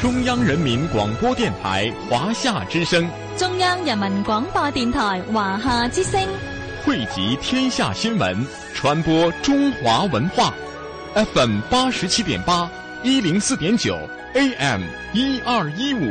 中央人民广播电台华夏之声，中央人民广播电台华夏之声，汇集天下新闻，传播中华文化。FM 八十七点八，一零四点九，AM 一二一五。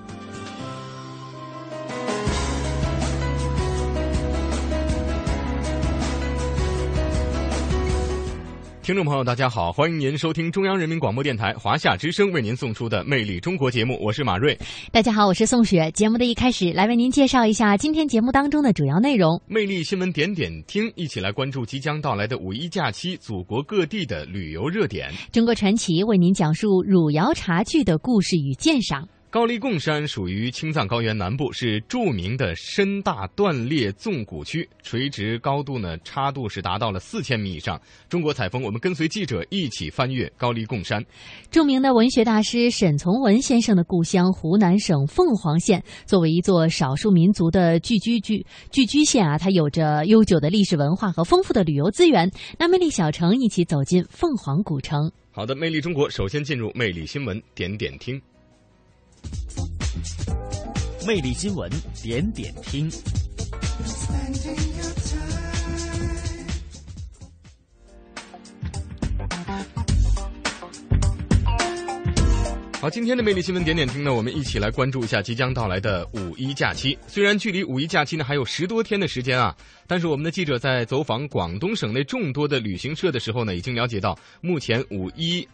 听众朋友，大家好，欢迎您收听中央人民广播电台华夏之声为您送出的《魅力中国》节目，我是马瑞。大家好，我是宋雪。节目的一开始，来为您介绍一下今天节目当中的主要内容。魅力新闻点点听，一起来关注即将到来的五一假期，祖国各地的旅游热点。中国传奇为您讲述汝窑茶具的故事与鉴赏。高黎贡山属于青藏高原南部，是著名的深大断裂纵谷区，垂直高度呢差度是达到了四千米以上。中国采风，我们跟随记者一起翻越高黎贡山。著名的文学大师沈从文先生的故乡湖南省凤凰县，作为一座少数民族的聚居聚聚居县啊，它有着悠久的历史文化和丰富的旅游资源。那魅力小城一起走进凤凰古城。好的，魅力中国首先进入魅力新闻点点听。魅力新闻点点听。好，今天的魅力新闻点点听呢，我们一起来关注一下即将到来的五一假期。虽然距离五一假期呢还有十多天的时间啊，但是我们的记者在走访广东省内众多的旅行社的时候呢，已经了解到，目前五一。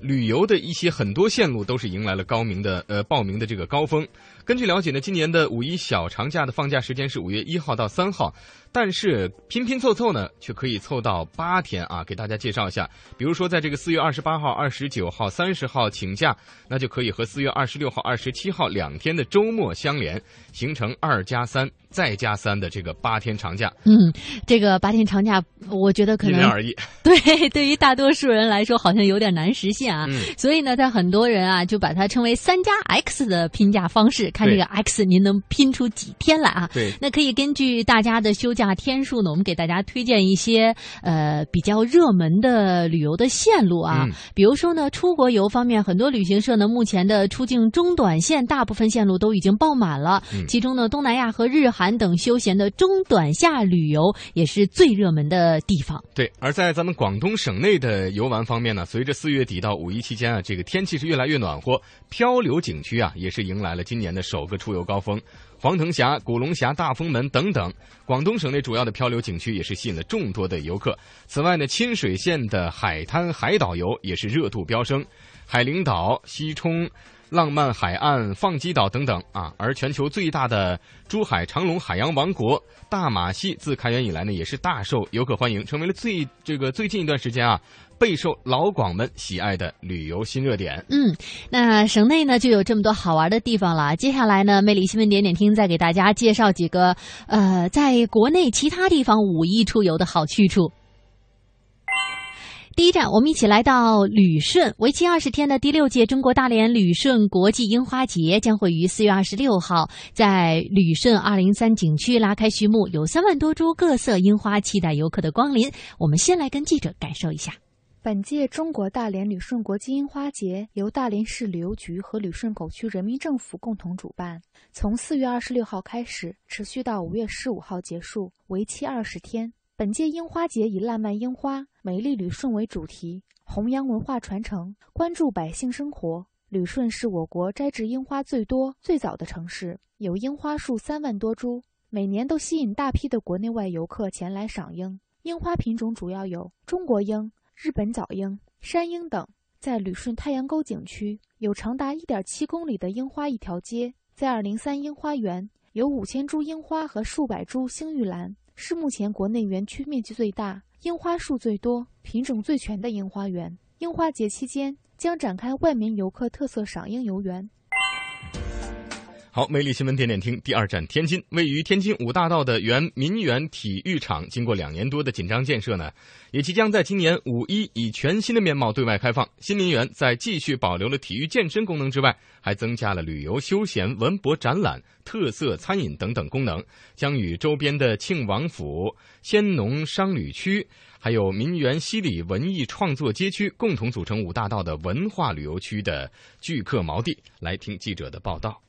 旅游的一些很多线路都是迎来了高明的呃报名的这个高峰。根据了解呢，今年的五一小长假的放假时间是五月一号到三号，但是拼拼凑凑呢，却可以凑到八天啊。给大家介绍一下，比如说在这个四月二十八号、二十九号、三十号请假，那就可以和四月二十六号、二十七号两天的周末相连，形成二加三再加三的这个八天长假。嗯，这个八天长假，我觉得可能因人而异。对，对于大多数人来说，好像有点难实现啊。嗯所以呢，在很多人啊，就把它称为三加 X 的拼假方式，看这个 X 您能拼出几天来啊？对，那可以根据大家的休假天数呢，我们给大家推荐一些呃比较热门的旅游的线路啊。嗯比如说呢，出国游方面，很多旅行社呢目前的出境中短线大部分线路都已经爆满了，嗯其中呢东南亚和日韩等休闲的中短夏旅游也是最热门的地方。对，而在咱们广东省内的游玩方面呢，随着四月底到五一期间啊，这个天气是越来越暖和，漂流景区啊也是迎来了今年的首个出游高峰。黄腾峡、古龙峡、大风门等等，广东省内主要的漂流景区也是吸引了众多的游客。此外呢，清水县的海滩海岛游也是热度飙升，海陵岛、西冲。浪漫海岸、放鸡岛等等啊，而全球最大的珠海长隆海洋王国大马戏自开园以来呢，也是大受游客欢迎，成为了最这个最近一段时间啊备受老广们喜爱的旅游新热点。嗯，那省内呢就有这么多好玩的地方了。接下来呢，魅力新闻点点听再给大家介绍几个呃，在国内其他地方五一出游的好去处。第一站，我们一起来到旅顺，为期二十天的第六届中国大连旅顺国际樱花节将会于四月二十六号在旅顺二零三景区拉开序幕，有三万多株各色樱花期待游客的光临。我们先来跟记者感受一下。本届中国大连旅顺国际樱花节由大连市旅游局和旅顺口区人民政府共同主办，从四月二十六号开始，持续到五月十五号结束，为期二十天。本届樱花节以“烂漫樱花，美丽旅顺”为主题，弘扬文化传承，关注百姓生活。旅顺是我国摘植樱花最多、最早的城市，有樱花树三万多株，每年都吸引大批的国内外游客前来赏樱。樱花品种主要有中国樱、日本早樱、山樱等。在旅顺太阳沟景区，有长达1.7公里的樱花一条街。在203樱花园，有5000株樱花和数百株星玉兰，是目前国内园区面积最大、樱花树最多、品种最全的樱花园。樱花节期间，将展开万名游客特色赏樱游园。好，魅力新闻点点听，第二站天津，位于天津五大道的原民园体育场，经过两年多的紧张建设呢，也即将在今年五一以全新的面貌对外开放。新民园在继续保留了体育健身功能之外，还增加了旅游休闲、文博展览、特色餐饮等等功能，将与周边的庆王府、先农商旅区，还有民园西里文艺创作街区共同组成五大道的文化旅游区的聚客锚地。来听记者的报道。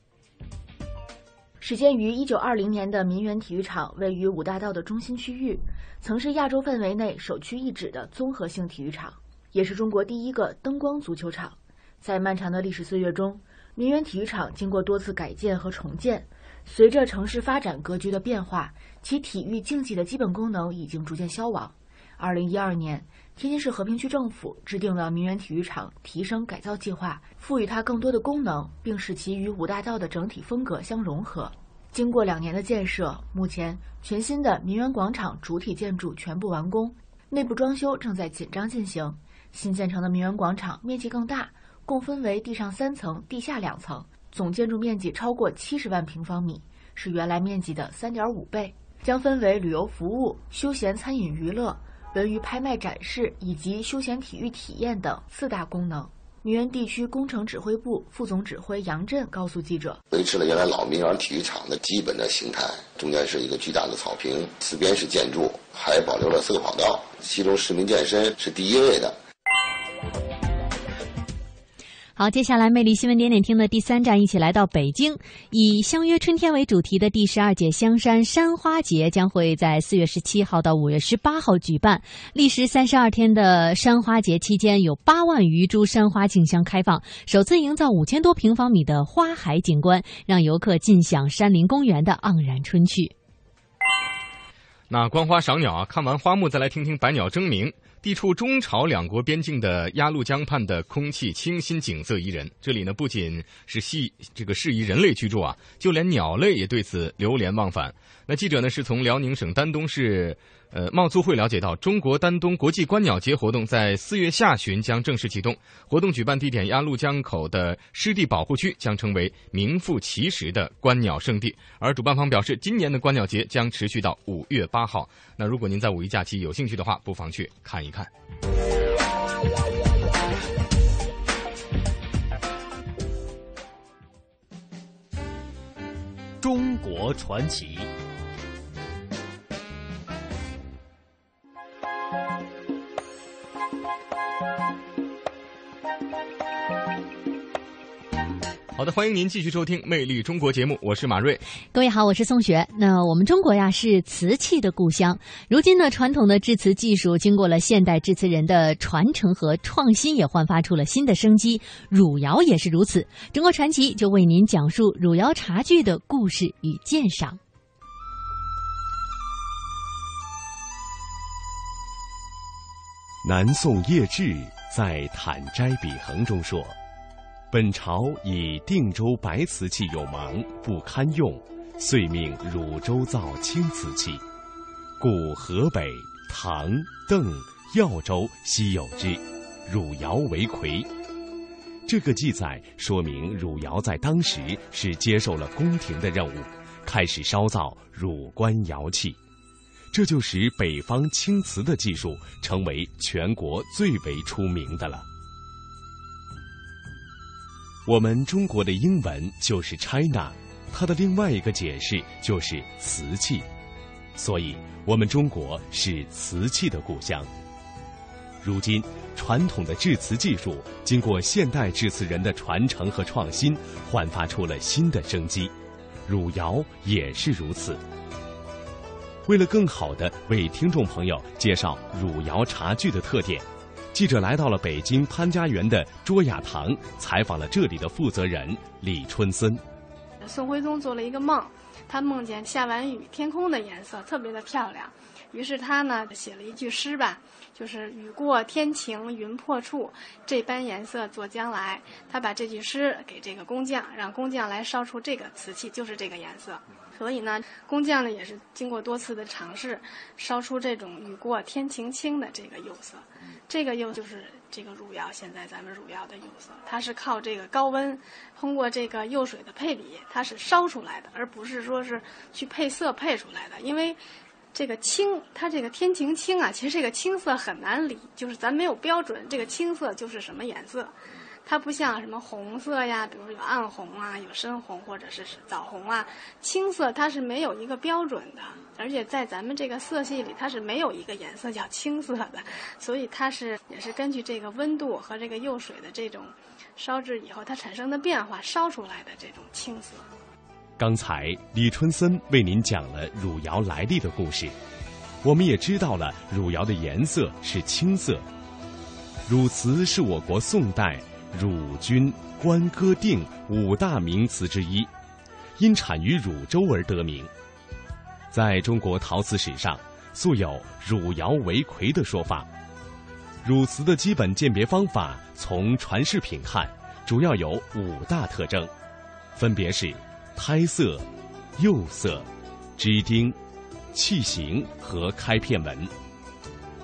始建于一九二零年的民园体育场位于五大道的中心区域，曾是亚洲范围内首屈一指的综合性体育场，也是中国第一个灯光足球场。在漫长的历史岁月中，民园体育场经过多次改建和重建，随着城市发展格局的变化，其体育竞技的基本功能已经逐渐消亡。二零一二年，天津市和平区政府制定了民园体育场提升改造计划，赋予它更多的功能，并使其与五大道的整体风格相融合。经过两年的建设，目前全新的民园广场主体建筑全部完工，内部装修正在紧张进行。新建成的民园广场面积更大，共分为地上三层、地下两层，总建筑面积超过七十万平方米，是原来面积的三点五倍。将分为旅游服务、休闲餐饮娱乐。文娱拍卖展示以及休闲体育体验等四大功能。民园地区工程指挥部副总指挥杨震告诉记者：“维持了原来老民园体育场的基本的形态，中间是一个巨大的草坪，四边是建筑，还保留了四个跑道，其中市民健身是第一位的。”好，接下来魅力新闻点点听的第三站，一起来到北京，以“相约春天”为主题的第十二届香山山花节将会在四月十七号到五月十八号举办。历时三十二天的山花节期间，有八万余株山花竞相开放，首次营造五千多平方米的花海景观，让游客尽享山林公园的盎然春趣。那观花赏鸟啊，看完花木再来听听百鸟争鸣。地处中朝两国边境的鸭绿江畔的空气清新，景色宜人。这里呢，不仅是系这个适宜人类居住啊，就连鸟类也对此流连忘返。那记者呢，是从辽宁省丹东市。呃，贸促会了解到，中国丹东国际观鸟节活动在四月下旬将正式启动。活动举办地点鸭绿江口的湿地保护区将成为名副其实的观鸟圣地。而主办方表示，今年的观鸟节将持续到五月八号。那如果您在五一假期有兴趣的话，不妨去看一看。中国传奇。好的，欢迎您继续收听《魅力中国》节目，我是马瑞。各位好，我是宋雪。那我们中国呀是瓷器的故乡，如今呢传统的制瓷技术经过了现代制瓷人的传承和创新，也焕发出了新的生机。汝窑也是如此。中国传奇就为您讲述汝窑茶具的故事与鉴赏。南宋叶志在《坦斋笔衡》中说。本朝以定州白瓷器有芒，不堪用，遂命汝州造青瓷器，故河北、唐、邓、耀州稀有之，汝窑为魁。这个记载说明汝窑在当时是接受了宫廷的任务，开始烧造汝官窑器，这就使北方青瓷的技术成为全国最为出名的了。我们中国的英文就是 China，它的另外一个解释就是瓷器，所以我们中国是瓷器的故乡。如今，传统的制瓷技术经过现代制瓷人的传承和创新，焕发出了新的生机。汝窑也是如此。为了更好的为听众朋友介绍汝窑茶具的特点。记者来到了北京潘家园的卓雅堂，采访了这里的负责人李春森。宋徽宗做了一个梦，他梦见下完雨，天空的颜色特别的漂亮，于是他呢写了一句诗吧，就是“雨过天晴云破处，这般颜色作将来”。他把这句诗给这个工匠，让工匠来烧出这个瓷器，就是这个颜色。所以呢，工匠呢也是经过多次的尝试，烧出这种雨过天晴青的这个釉色。这个釉就是这个汝窑，现在咱们汝窑的釉色，它是靠这个高温，通过这个釉水的配比，它是烧出来的，而不是说是去配色配出来的。因为这个青，它这个天晴青啊，其实这个青色很难理，就是咱没有标准，这个青色就是什么颜色。它不像什么红色呀，比如有暗红啊，有深红或者是枣红啊，青色它是没有一个标准的，而且在咱们这个色系里，它是没有一个颜色叫青色的，所以它是也是根据这个温度和这个釉水的这种烧制以后它产生的变化烧出来的这种青色。刚才李春森为您讲了汝窑来历的故事，我们也知道了汝窑的颜色是青色。汝瓷是我国宋代。汝君、关、歌、定五大名瓷之一，因产于汝州而得名。在中国陶瓷史上，素有“汝窑为魁”的说法。汝瓷的基本鉴别方法，从传世品看，主要有五大特征，分别是胎色、釉色、支钉、器形和开片纹。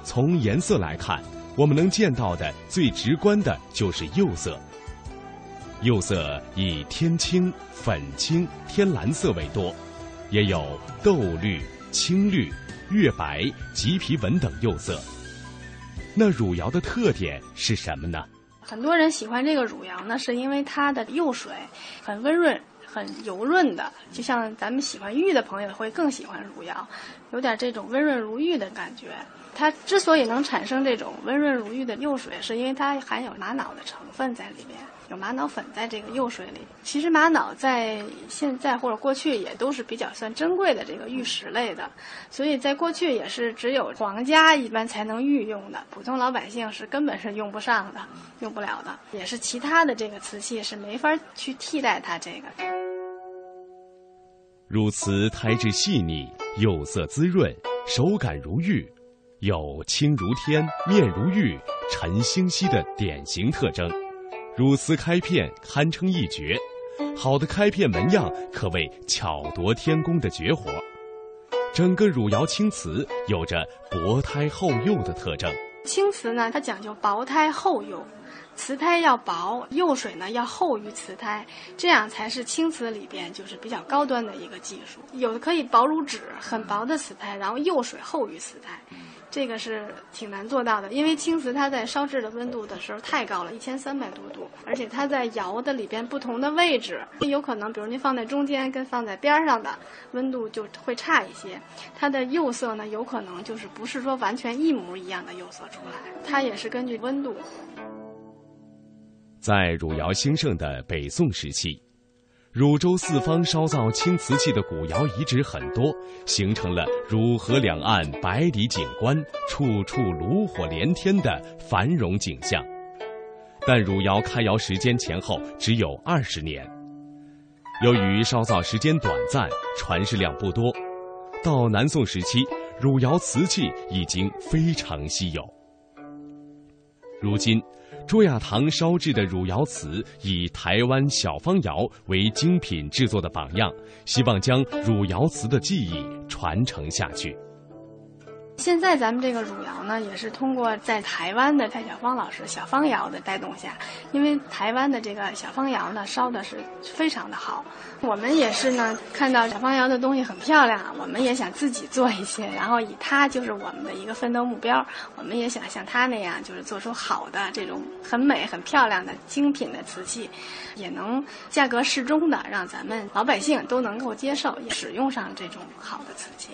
从颜色来看。我们能见到的最直观的就是釉色。釉色以天青、粉青、天蓝色为多，也有豆绿、青绿、月白、麂皮纹等釉色。那汝窑的特点是什么呢？很多人喜欢这个汝窑呢，是因为它的釉水很温润、很油润的，就像咱们喜欢玉的朋友会更喜欢汝窑，有点这种温润如玉的感觉。它之所以能产生这种温润如玉的釉水，是因为它含有玛瑙的成分在里面，有玛瑙粉在这个釉水里。其实玛瑙在现在或者过去也都是比较算珍贵的这个玉石类的，所以在过去也是只有皇家一般才能御用的，普通老百姓是根本是用不上的，用不了的。也是其他的这个瓷器是没法去替代它这个。汝瓷胎质细腻，釉色滋润，手感如玉。有清如天、面如玉、沉星稀的典型特征，汝瓷开片堪称一绝。好的开片纹样可谓巧夺天工的绝活。整个汝窑青瓷有着薄胎厚釉的特征。青瓷呢，它讲究薄胎厚釉，瓷胎要薄，釉水呢要厚于瓷胎，这样才是青瓷里边就是比较高端的一个技术。有的可以薄如纸，很薄的瓷胎，然后釉水厚于瓷胎。这个是挺难做到的，因为青瓷它在烧制的温度的时候太高了，一千三百多度，而且它在窑的里边不同的位置，有可能，比如您放在中间跟放在边上的温度就会差一些，它的釉色呢有可能就是不是说完全一模一样的釉色出来，它也是根据温度。在汝窑兴盛的北宋时期。汝州四方烧造青瓷器的古窑遗址很多，形成了汝河两岸百里景观、处处炉火连天的繁荣景象。但汝窑开窑时间前后只有二十年，由于烧造时间短暂，传世量不多，到南宋时期，汝窑瓷器已经非常稀有。如今。卓雅堂烧制的汝窑瓷以台湾小方窑为精品制作的榜样，希望将汝窑瓷的技艺传承下去。现在咱们这个汝窑呢，也是通过在台湾的蔡小芳老师小方窑的带动下，因为台湾的这个小方窑呢烧的是非常的好，我们也是呢看到小方窑的东西很漂亮，我们也想自己做一些，然后以它就是我们的一个奋斗目标，我们也想像它那样，就是做出好的这种很美很漂亮的精品的瓷器，也能价格适中的让咱们老百姓都能够接受，使用上这种好的瓷器。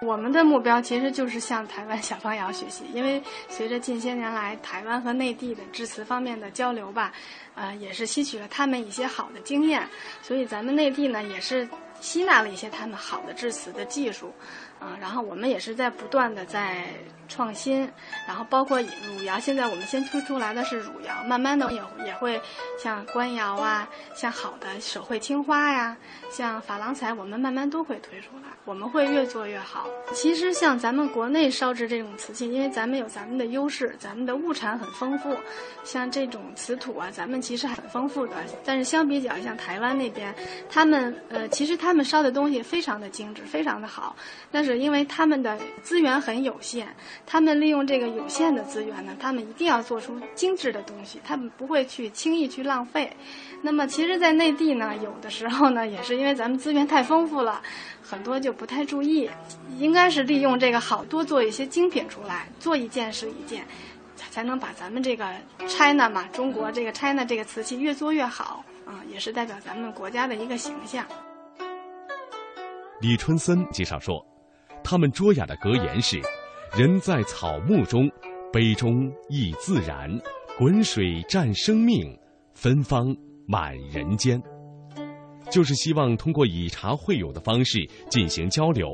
我们的目标其实就是向台湾小方瑶学习，因为随着近些年来台湾和内地的致辞方面的交流吧，呃，也是吸取了他们一些好的经验，所以咱们内地呢也是吸纳了一些他们好的致辞的技术。嗯，然后我们也是在不断的在创新，然后包括汝窑，现在我们先推出来的是汝窑，慢慢的也也会像官窑啊，像好的手绘青花呀，像珐琅彩，我们慢慢都会推出来，我们会越做越好。其实像咱们国内烧制这种瓷器，因为咱们有咱们的优势，咱们的物产很丰富，像这种瓷土啊，咱们其实很丰富的，但是相比较像台湾那边，他们呃，其实。他们烧的东西非常的精致，非常的好。但是因为他们的资源很有限，他们利用这个有限的资源呢，他们一定要做出精致的东西，他们不会去轻易去浪费。那么其实，在内地呢，有的时候呢，也是因为咱们资源太丰富了，很多就不太注意。应该是利用这个好多做一些精品出来，做一件是一件，才能把咱们这个 China 嘛，中国这个 China 这个瓷器越做越好啊，也是代表咱们国家的一个形象。李春森介绍说，他们卓雅的格言是：“人在草木中，杯中亦自然；滚水战生命，芬芳满人间。”就是希望通过以茶会友的方式进行交流，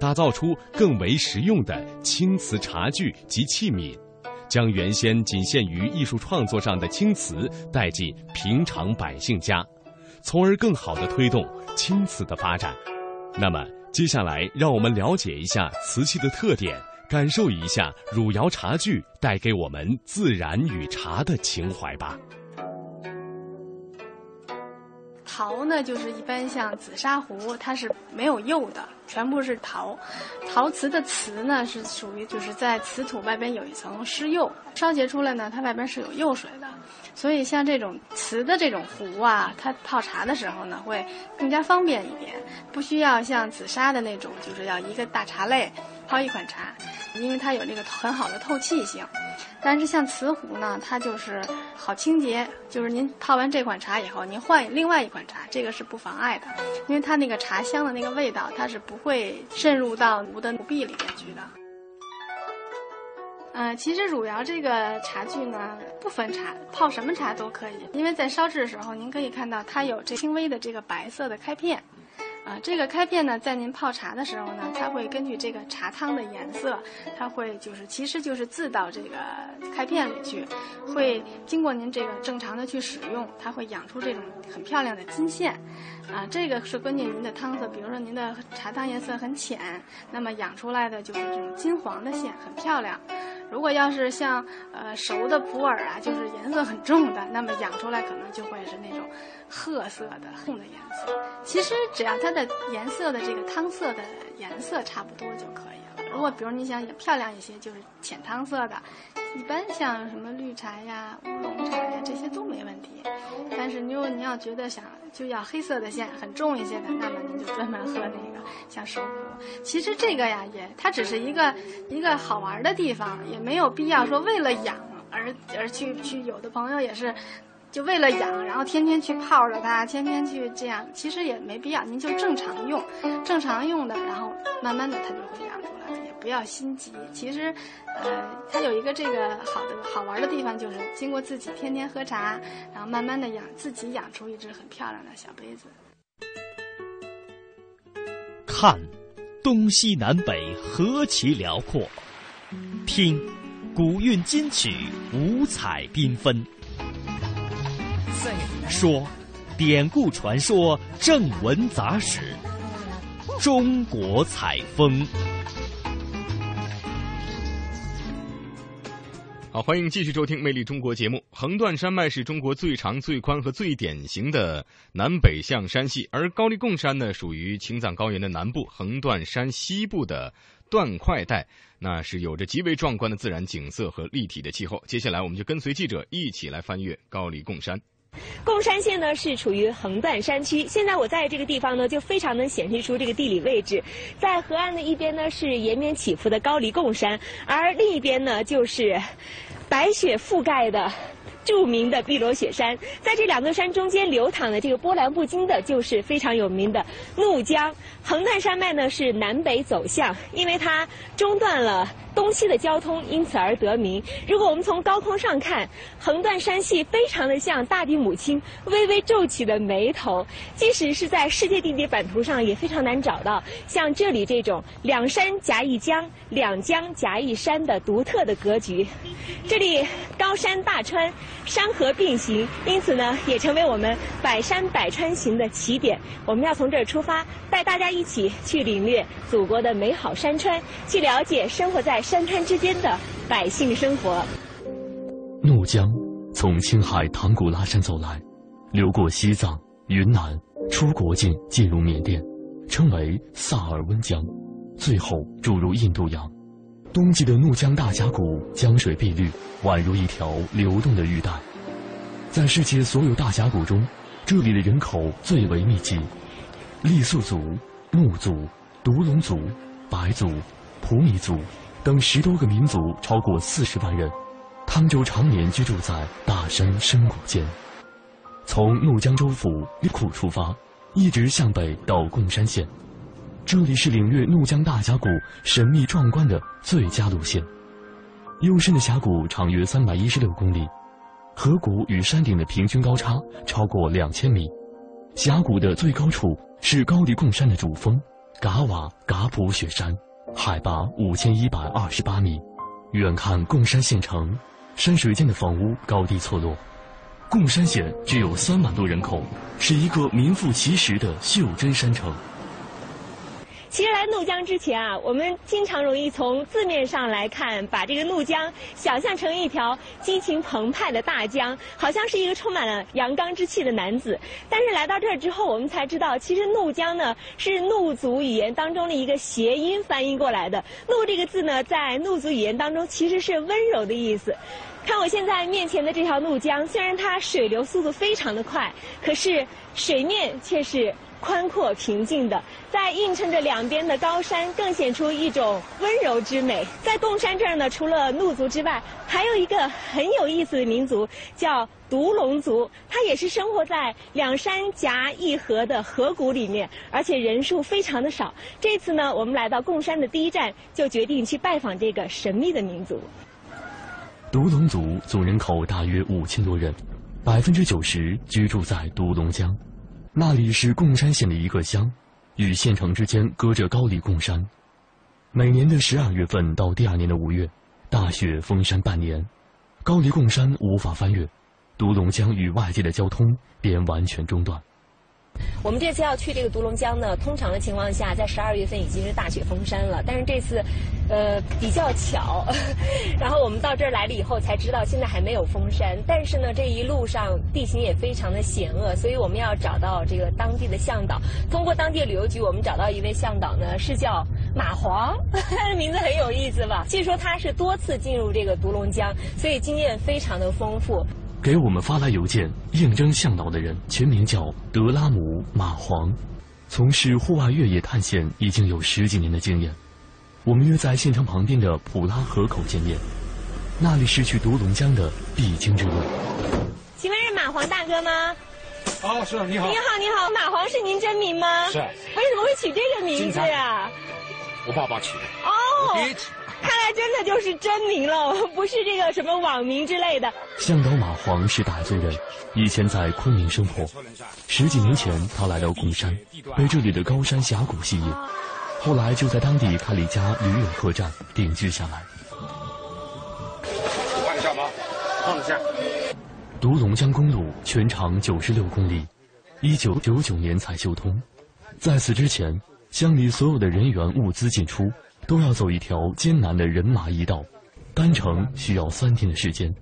打造出更为实用的青瓷茶具及器皿，将原先仅限于艺术创作上的青瓷带进平常百姓家，从而更好的推动青瓷的发展。那么，接下来让我们了解一下瓷器的特点，感受一下汝窑茶具带给我们自然与茶的情怀吧。陶呢，就是一般像紫砂壶，它是没有釉的，全部是陶。陶瓷的瓷呢，是属于就是在瓷土外边有一层湿釉，烧结出来呢，它外边是有釉水的。所以像这种瓷的这种壶啊，它泡茶的时候呢，会更加方便一点，不需要像紫砂的那种，就是要一个大茶类泡一款茶，因为它有这个很好的透气性。但是像瓷壶呢，它就是好清洁，就是您泡完这款茶以后，您换另外一款茶，这个是不妨碍的，因为它那个茶香的那个味道，它是不会渗入到壶的壶壁里面去的。呃，其实汝窑这个茶具呢，不分茶，泡什么茶都可以。因为在烧制的时候，您可以看到它有这轻微的这个白色的开片，啊，这个开片呢，在您泡茶的时候呢，它会根据这个茶汤的颜色，它会就是其实就是渍到这个开片里去，会经过您这个正常的去使用，它会养出这种很漂亮的金线，啊，这个是根据您的汤色，比如说您的茶汤颜色很浅，那么养出来的就是这种金黄的线，很漂亮。如果要是像呃熟的普洱啊，就是颜色很重的，那么养出来可能就会是那种褐色的红的颜色。其实只要它的颜色的这个汤色的颜色差不多就可以。如果比如你想也漂亮一些，就是浅汤色的，一般像什么绿茶呀、乌龙茶呀这些都没问题。但是如果你要觉得想就要黑色的线很重一些的，那么您就专门喝那个像熟壶。其实这个呀，也它只是一个一个好玩的地方，也没有必要说为了养而而去去。有的朋友也是，就为了养，然后天天去泡着它，天天去这样，其实也没必要。您就正常用，正常用的，然后慢慢的它就会养出来了，也不要心急。其实，呃，它有一个这个好的好玩的地方，就是经过自己天天喝茶，然后慢慢的养自己养出一只很漂亮的小杯子。看。东西南北何其辽阔！听，古韵今曲五彩缤纷。说，典故传说正文杂史。中国采风。好，欢迎继续收听《魅力中国》节目。横断山脉是中国最长、最宽和最典型的南北向山系，而高黎贡山呢，属于青藏高原的南部，横断山西部的断块带，那是有着极为壮观的自然景色和立体的气候。接下来，我们就跟随记者一起来翻越高黎贡山。贡山县呢是处于横断山区，现在我在这个地方呢，就非常能显示出这个地理位置。在河岸的一边呢是延绵起伏的高黎贡山，而另一边呢就是。白雪覆盖的著名的碧螺雪山，在这两座山中间流淌的这个波澜不惊的，就是非常有名的怒江。横断山脉呢是南北走向，因为它中断了。东西的交通因此而得名。如果我们从高空上看，横断山系非常的像大地母亲微微皱起的眉头，即使是在世界地理版图上也非常难找到像这里这种两山夹一江、两江夹一山的独特的格局。这里高山大川，山河并行，因此呢，也成为我们百山百川行的起点。我们要从这儿出发，带大家一起去领略祖国的美好山川，去了解生活在。山川之间的百姓生活。怒江从青海唐古拉山走来，流过西藏、云南，出国境进入缅甸，称为萨尔温江，最后注入印度洋。冬季的怒江大峡谷江水碧绿，宛如一条流动的玉带。在世界所有大峡谷中，这里的人口最为密集，傈僳族、穆族、独龙族、白族、普米族等十多个民族超过四十万人，他们就常年居住在大山深谷间。从怒江州府利库出发，一直向北到贡山县，这里是领略怒江大峡谷神秘壮观的最佳路线。幽深的峡谷长约三百一十六公里，河谷与山顶的平均高差超过两千米。峡谷的最高处是高黎贡山的主峰嘎瓦嘎普雪山，海拔五千一百二十八米。远看贡山县城，山水间的房屋高低错落。贡山县只有三万多人口，是一个名副其实的袖珍山城。其实来怒江之前啊，我们经常容易从字面上来看，把这个怒江想象成一条激情澎湃的大江，好像是一个充满了阳刚之气的男子。但是来到这儿之后，我们才知道，其实怒江呢是怒族语言当中的一个谐音翻译过来的。怒这个字呢，在怒族语言当中其实是温柔的意思。看我现在面前的这条怒江，虽然它水流速度非常的快，可是水面却是宽阔平静的。在映衬着两边的高山，更显出一种温柔之美。在贡山这儿呢，除了怒族之外，还有一个很有意思的民族叫独龙族，它也是生活在两山夹一河的河谷里面，而且人数非常的少。这次呢，我们来到贡山的第一站，就决定去拜访这个神秘的民族。独龙族总人口大约五千多人，百分之九十居住在独龙江，那里是贡山县的一个乡，与县城之间隔着高黎贡山。每年的十二月份到第二年的五月，大雪封山半年，高黎贡山无法翻越，独龙江与外界的交通便完全中断。我们这次要去这个独龙江呢，通常的情况下，在十二月份已经是大雪封山了。但是这次，呃，比较巧，然后我们到这儿来了以后才知道，现在还没有封山。但是呢，这一路上地形也非常的险恶，所以我们要找到这个当地的向导。通过当地旅游局，我们找到一位向导呢，是叫马黄，名字很有意思吧？据说他是多次进入这个独龙江，所以经验非常的丰富。给我们发来邮件应征向导的人全名叫德拉姆马黄，从事户外越野探险已经有十几年的经验。我们约在县城旁边的普拉河口见面，那里是去独龙江的必经之路。请问是马黄大哥吗？哦，是你好。你好，你好，马黄是您真名吗？是。为什么会取这个名字呀？我爸爸取的。哦。看来真的就是真名了，不是这个什么网名之类的。向导马黄是傣族人，以前在昆明生活。十几年前，他来到贡山，被这里的高山峡谷吸引，后来就在当地开了一家旅友客栈，定居下来。放一下吗？放一下。独龙江公路全长九十六公里，一九九九年才修通。在此之前，乡里所有的人员物资进出。都要走一条艰难的人马驿道，单程需要三天的时间。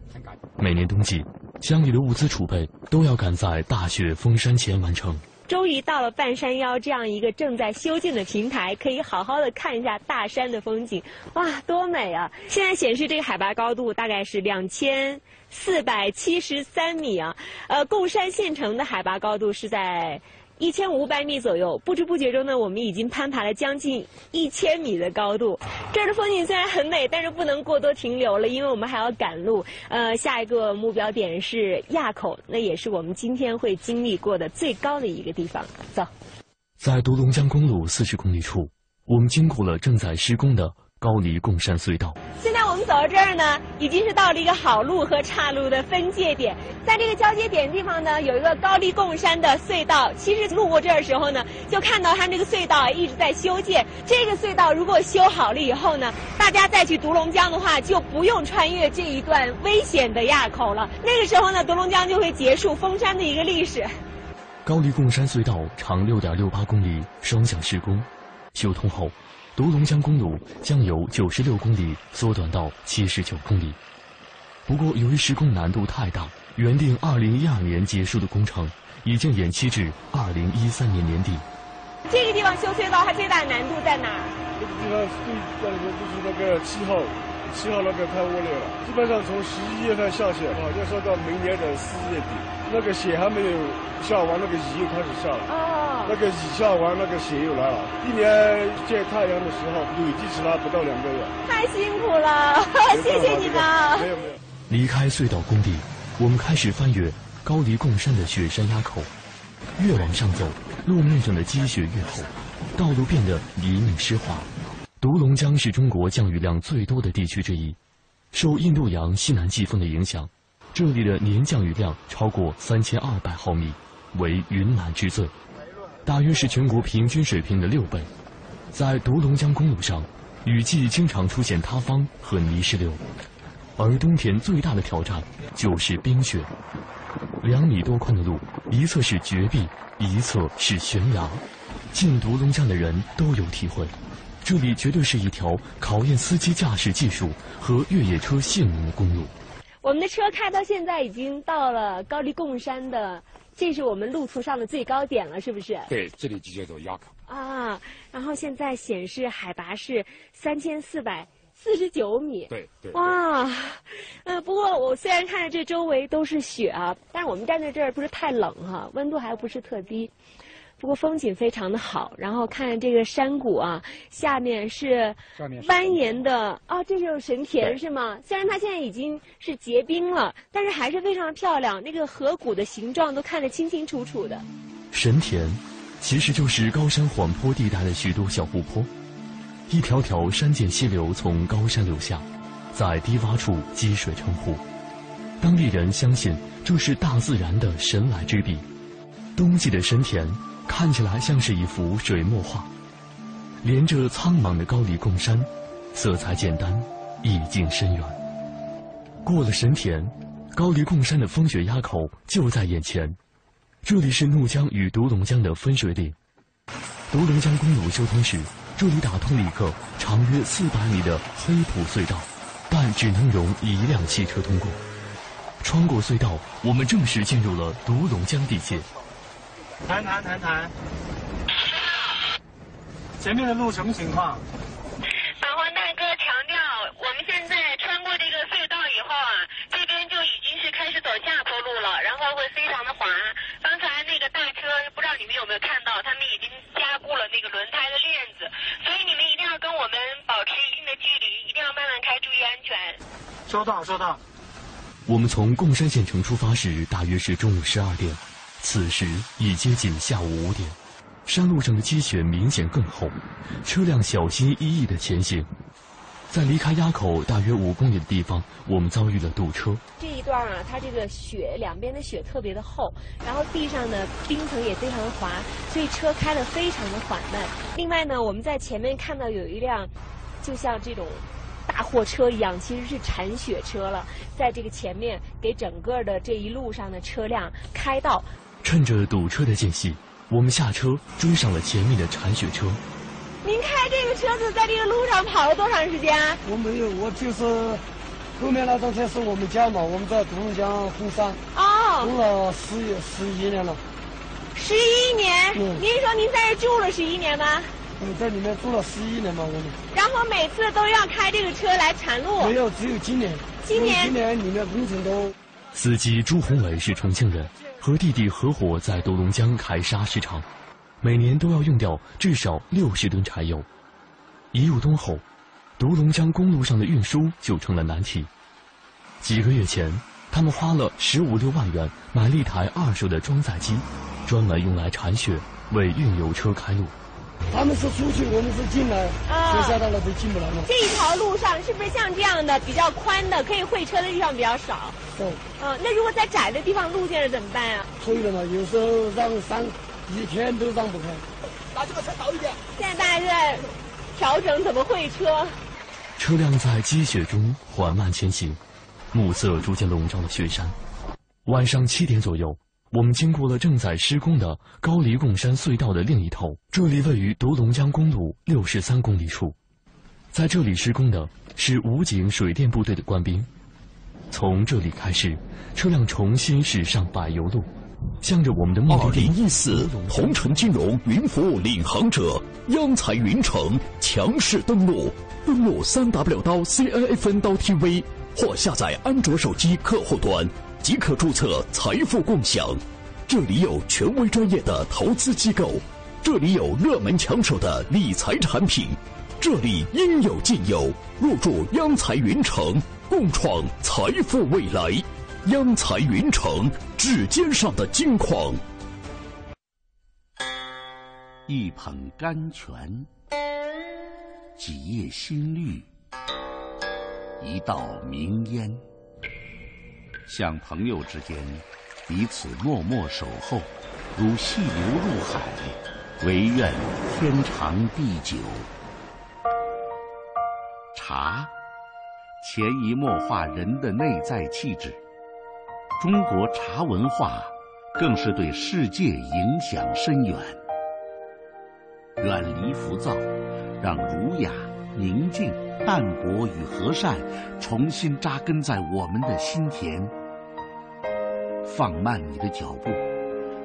每年冬季，乡里的物资储备都要赶在大雪封山前完成。终于到了半山腰这样一个正在修建的平台，可以好好的看一下大山的风景。哇，多美啊！现在显示这个海拔高度大概是两千四百七十三米啊。呃，贡山县城的海拔高度是在。一千五百米左右，不知不觉中呢，我们已经攀爬了将近一千米的高度。这儿的风景虽然很美，但是不能过多停留了，因为我们还要赶路。呃，下一个目标点是垭口，那也是我们今天会经历过的最高的一个地方。走，在独龙江公路四十公里处，我们经过了正在施工的。高黎贡山隧道。现在这儿呢，已经是到了一个好路和岔路的分界点。在这个交接点地方呢，有一个高黎贡山的隧道。其实路过这儿的时候呢，就看到它这个隧道一直在修建。这个隧道如果修好了以后呢，大家再去独龙江的话，就不用穿越这一段危险的垭口了。那个时候呢，独龙江就会结束封山的一个历史。高黎贡山隧道长六点六八公里，双向施工，修通后。独龙江公路将由九十六公里缩短到七十九公里。不过，由于施工难度太大，原定二零一二年结束的工程已经延期至二零一三年年底。这个地方修隧道，它最大难度在哪儿？这个地方最大的就是那个气候，气候那个太恶劣了，基本上从十一月份下雪，好像说到明年的四月底，那个雪还没有下完，那个雨又开始下了。哦。那个雨下完，那个雪又来了。一年见太阳的时候，累计起来不到两个月。太辛苦了，谢谢你们。没有没有。离开隧道工地，我们开始翻越高黎贡山的雪山垭口。越往上走，路面上的积雪越厚，道路变得泥泞湿滑。独龙江是中国降雨量最多的地区之一，受印度洋西南季风的影响，这里的年降雨量超过三千二百毫米，为云南之最，大约是全国平均水平的六倍。在独龙江公路上，雨季经常出现塌方和泥石流，而冬天最大的挑战就是冰雪。两米多宽的路，一侧是绝壁，一侧是悬崖。进独龙江的人都有体会，这里绝对是一条考验司机驾驶技术和越野车性能的公路。我们的车开到现在已经到了高黎贡山的，这是我们路途上的最高点了，是不是？对，这里就叫做垭口。啊，然后现在显示海拔是三千四百。四十九米，对对，哇，呃，不过我虽然看着这周围都是雪啊，但是我们站在这儿不是太冷哈，温度还不是特低，不过风景非常的好。然后看这个山谷啊，下面是蜿蜒的哦，这就是神田是吗？虽然它现在已经是结冰了，但是还是非常漂亮，那个河谷的形状都看得清清楚楚的。神田，其实就是高山缓坡地带的许多小湖泊。一条条山涧溪流从高山流下，在低洼处积水成湖。当地人相信这是大自然的神来之笔。冬季的神田看起来像是一幅水墨画，连着苍茫的高黎贡山，色彩简单，意境深远。过了神田，高黎贡山的风雪垭口就在眼前，这里是怒江与独龙江的分水岭。独龙江公路修通时。这里打通了一个长约四百米的黑土隧道，但只能容一辆汽车通过。穿过隧道，我们正式进入了独龙江地界。谈谈谈谈，前面的路什么情况？导航大哥强调，我们现在穿过这个隧道以后啊，这边就已经是开始走下坡路了，然后会非常的滑。刚才那个大车，不知道你们有没有看到，他们已经加固了那个轮胎的链子。所以你们一定要跟我们保持一定的距离，一定要慢慢开，注意安全收到，收到。我们从贡山县城出发时，大约是中午十二点，此时已接近下午五点。山路上的积雪明显更厚，车辆小心翼翼的前行。在离开垭口大约五公里的地方，我们遭遇了堵车。这一段啊，它这个雪两边的雪特别的厚，然后地上的冰层也非常的滑，所以车开得非常的缓慢。另外呢，我们在前面看到有一辆，就像这种。大货车一样，其实是铲雪车了，在这个前面给整个的这一路上的车辆开道。趁着堵车的间隙，我们下车追上了前面的铲雪车。您开这个车子在这个路上跑了多长时间？我没有，我就是后面那张车是我们家嘛，我们在独龙江红山哦，住了十十一年了。十一年？嗯。您说您在这住了十一年吗？我在里面住了十一年嘛，我们。然后每次都要开这个车来铲路。没有，只有今年。今年。今年里面工程都。司机朱宏伟是重庆人，和弟弟合伙在独龙江开砂石场，每年都要用掉至少六十吨柴油。一入冬后，独龙江公路上的运输就成了难题。几个月前，他们花了十五六万元买了一台二手的装载机，专门用来铲雪，为运油车开路。他们是出去，我们是进来，雪下到了就进不来了。这一条路上是不是像这样的比较宽的，可以会车的地方比较少？对。嗯，那如果在窄的地方，路线是怎么办啊？退了嘛，有时候让三一天都让不开。把这个车倒一点。现在大家在调整怎么会车。车辆在积雪中缓慢前行，暮色逐渐笼罩了雪山。晚上七点左右。我们经过了正在施工的高黎贡山隧道的另一头，这里位于独龙江公路六十三公里处，在这里施工的是武警水电部队的官兵。从这里开始，车辆重新驶上柏油路。向着我们的目的二地。零一四同城金融云服务领航者央财云城强势登陆，登录三 w 刀 C N F N 刀 tv 或下载安卓手机客户端，即可注册财富共享。这里有权威专业的投资机构，这里有热门抢手的理财产品，这里应有尽有。入驻央财云城，共创财富未来。央财云城，指尖上的金矿。一捧甘泉，几叶新绿，一道明烟，像朋友之间彼此默默守候，如细流入海，唯愿天长地久。茶，潜移默化人的内在气质。中国茶文化更是对世界影响深远。远离浮躁，让儒雅、宁静、淡泊与和善重新扎根在我们的心田。放慢你的脚步，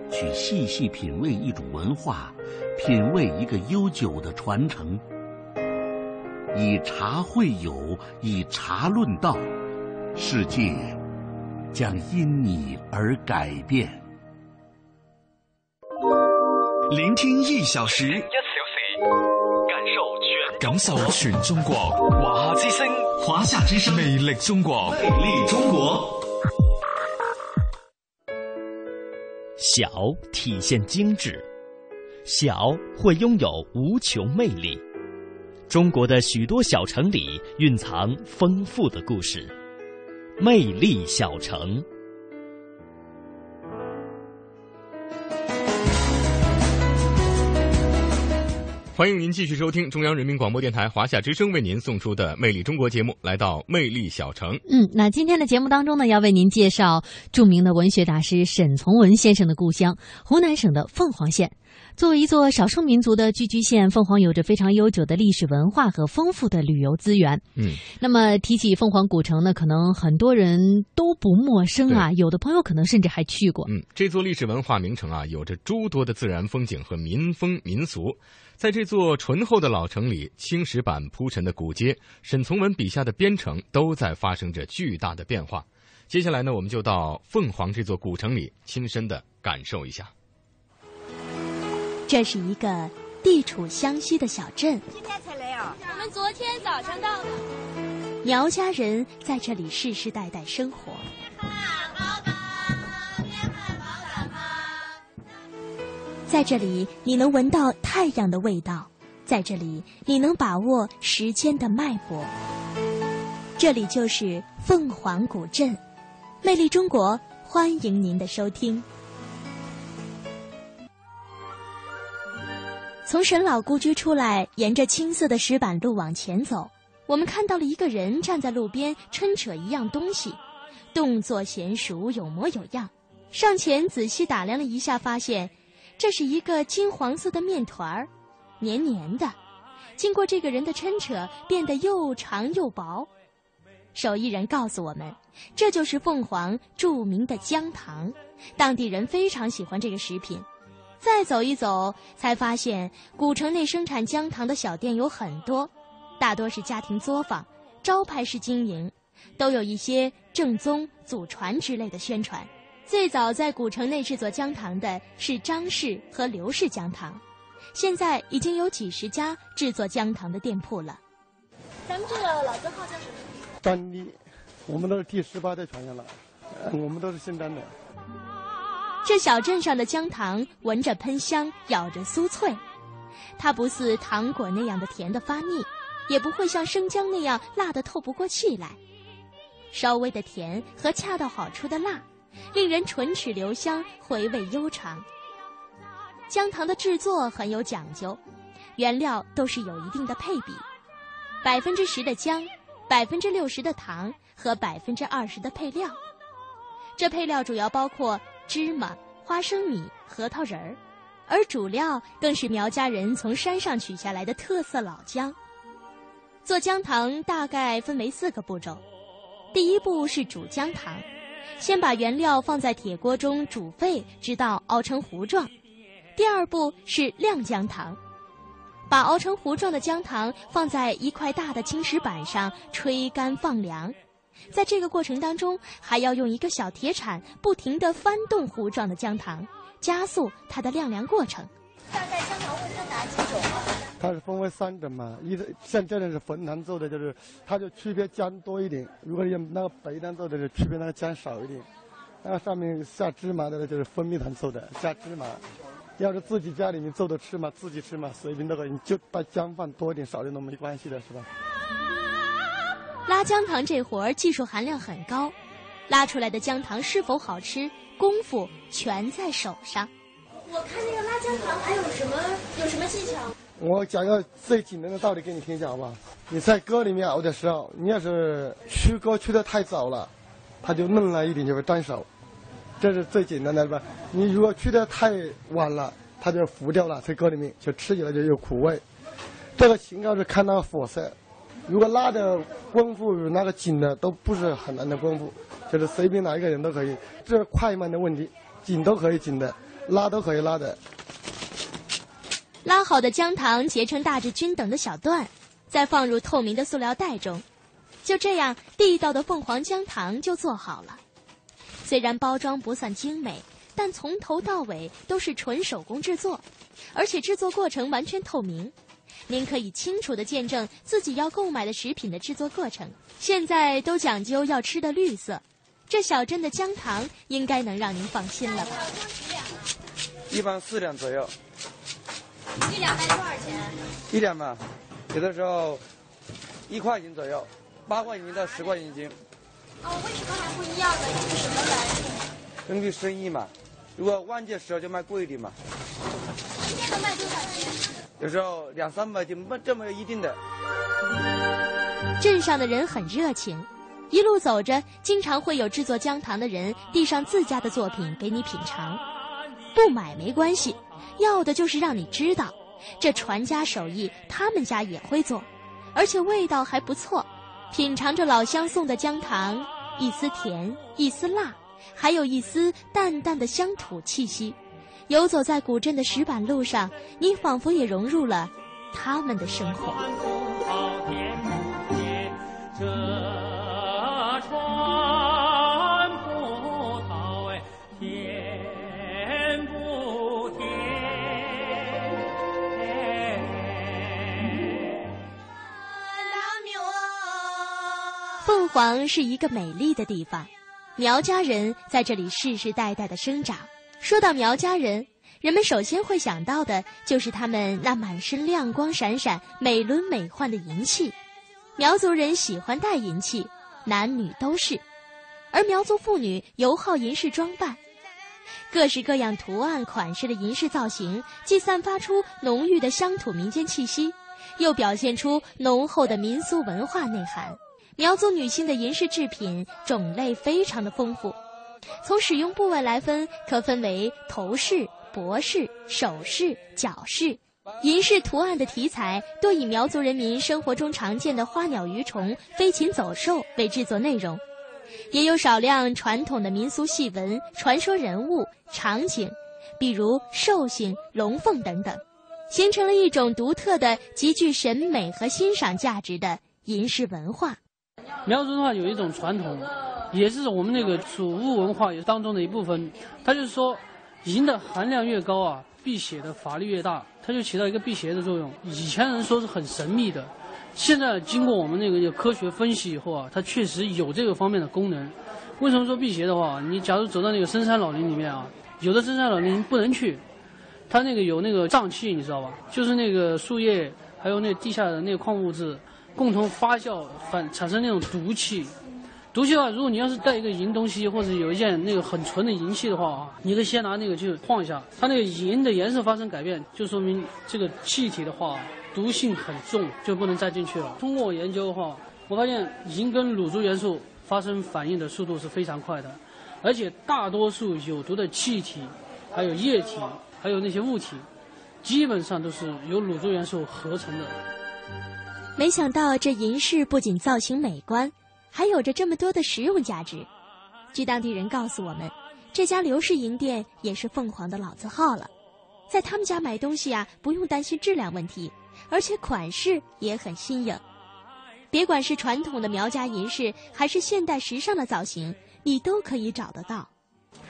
去细细品味一种文化，品味一个悠久的传承。以茶会友，以茶论道，世界将因你而改变。聆听一小时，一小时，感受全中国，华夏之声，华夏之声，魅力中国，魅力中國。小体现精致，小会拥有无穷魅力。中国的许多小城里蕴藏丰富的故事，魅力小城。欢迎您继续收听中央人民广播电台华夏之声为您送出的《魅力中国》节目，来到魅力小城。嗯，那今天的节目当中呢，要为您介绍著名的文学大师沈从文先生的故乡——湖南省的凤凰县。作为一座少数民族的聚居县，凤凰有着非常悠久的历史文化和丰富的旅游资源。嗯，那么提起凤凰古城呢，可能很多人都不陌生啊，有的朋友可能甚至还去过。嗯，这座历史文化名城啊，有着诸多的自然风景和民风民俗。在这座醇厚的老城里，青石板铺陈的古街，沈从文笔下的边城，都在发生着巨大的变化。接下来呢，我们就到凤凰这座古城里，亲身的感受一下。这是一个地处湘西的小镇。现在才来哦，我们昨天早上到的。苗家人在这里世世代代生活。在这里，你能闻到太阳的味道；在这里，你能把握时间的脉搏。这里就是凤凰古镇，魅力中国，欢迎您的收听。从沈老故居出来，沿着青色的石板路往前走，我们看到了一个人站在路边抻扯一样东西，动作娴熟，有模有样。上前仔细打量了一下，发现这是一个金黄色的面团儿，黏黏的。经过这个人的抻扯，变得又长又薄。手艺人告诉我们，这就是凤凰著名的姜糖，当地人非常喜欢这个食品。再走一走，才发现古城内生产姜糖的小店有很多，大多是家庭作坊，招牌式经营，都有一些正宗、祖传之类的宣传。最早在古城内制作姜糖的是张氏和刘氏姜糖，现在已经有几十家制作姜糖的店铺了。咱们这个老字号叫什么？张丽，我们都是第十八代传下来，我们都是姓张的。这小镇上的姜糖闻着喷香，咬着酥脆，它不似糖果那样的甜的发腻，也不会像生姜那样辣的透不过气来。稍微的甜和恰到好处的辣，令人唇齿留香，回味悠长。姜糖的制作很有讲究，原料都是有一定的配比，百分之十的姜，百分之六十的糖和百分之二十的配料。这配料主要包括芝麻、花生米、核桃仁儿，而主料更是苗家人从山上取下来的特色老姜。做姜糖大概分为四个步骤，第一步是煮姜糖，先把原料放在铁锅中煮沸，直到熬成糊状。第二步是晾姜糖，把熬成糊状的姜糖放在一块大的青石板上吹干放凉。在这个过程当中，还要用一个小铁铲不停地翻动糊状的姜糖，加速它的晾凉过程。大概姜糖会分哪几种？它是分为三种嘛，一像这种是粉糖做的，就是它就区别姜多一点；如果用那个白糖做的，是区别那个姜少一点。那个上面下芝麻的，就是蜂蜜糖做的，下芝麻。要是自己家里面做的吃嘛，自己吃嘛，随便那个，你就把姜放多一点、少一点都没关系的，是吧？拉姜糖这活儿技术含量很高，拉出来的姜糖是否好吃，功夫全在手上。我看那个拉姜糖还有什么有什么技巧？我讲个最简单的道理给你听一下，好吧？你在锅里面熬的时候，你要是出锅出的太早了，它就嫩了一点，就会粘手。这是最简单的，吧？你如果去的太晚了，它就糊掉了，在锅里面就吃起来就有苦味。这个情况是看那火色，如果拉的功夫与那个紧的都不是很难的功夫，就是随便哪一个人都可以。这是快慢的问题，紧都可以紧的，拉都可以拉的。拉好的姜糖结成大致均等的小段，再放入透明的塑料袋中，就这样，地道的凤凰姜糖就做好了。虽然包装不算精美，但从头到尾都是纯手工制作，而且制作过程完全透明，您可以清楚地见证自己要购买的食品的制作过程。现在都讲究要吃的绿色，这小镇的姜糖应该能让您放心了吧？一般四两左右。一两卖多少钱？一两嘛，有的时候一块钱左右，八块钱到十块钱一斤。哦，为什么还不一样呢？是什么原因？根据生意嘛，如果旺季时候就卖贵一点嘛。一天能卖多少斤？有时候两三百斤，没这么一定的。镇上的人很热情，一路走着，经常会有制作姜糖的人递上自家的作品给你品尝。不买没关系，要的就是让你知道，这传家手艺他们家也会做，而且味道还不错。品尝着老乡送的姜糖，一丝甜，一丝辣，还有一丝淡淡的乡土气息。游走在古镇的石板路上，你仿佛也融入了他们的生活。凤凰是一个美丽的地方，苗家人在这里世世代代的生长。说到苗家人，人们首先会想到的就是他们那满身亮光闪闪、美轮美奂的银器。苗族人喜欢戴银器，男女都是，而苗族妇女尤好银饰装扮，各式各样图案款式的银饰造型，既散发出浓郁的乡土民间气息，又表现出浓厚的民俗文化内涵。苗族女性的银饰制品种类非常的丰富，从使用部位来分，可分为头饰、脖饰、首饰、脚饰。银饰图案的题材多以苗族人民生活中常见的花鸟鱼虫、飞禽走兽为制作内容，也有少量传统的民俗戏文、传说人物、场景，比如兽性、龙凤等等，形成了一种独特的、极具审美和欣赏价值的银饰文化。苗族的话有一种传统，也是我们那个祖物文化当中的一部分。它就是说，银的含量越高啊，辟邪的法力越大，它就起到一个辟邪的作用。以前人说是很神秘的，现在经过我们那个科学分析以后啊，它确实有这个方面的功能。为什么说辟邪的话？你假如走到那个深山老林里面啊，有的深山老林不能去，它那个有那个瘴气，你知道吧？就是那个树叶还有那地下的那个矿物质。共同发酵反产生那种毒气，毒气的话，如果你要是带一个银东西或者有一件那个很纯的银器的话啊，你可以先拿那个去晃一下，它那个银的颜色发生改变，就说明这个气体的话毒性很重，就不能再进去了。通过我研究的话，我发现银跟卤族元素发生反应的速度是非常快的，而且大多数有毒的气体、还有液体、还有那些物体，基本上都是由卤族元素合成的。没想到这银饰不仅造型美观，还有着这么多的实用价值。据当地人告诉我们，这家刘氏银店也是凤凰的老字号了。在他们家买东西啊，不用担心质量问题，而且款式也很新颖。别管是传统的苗家银饰，还是现代时尚的造型，你都可以找得到。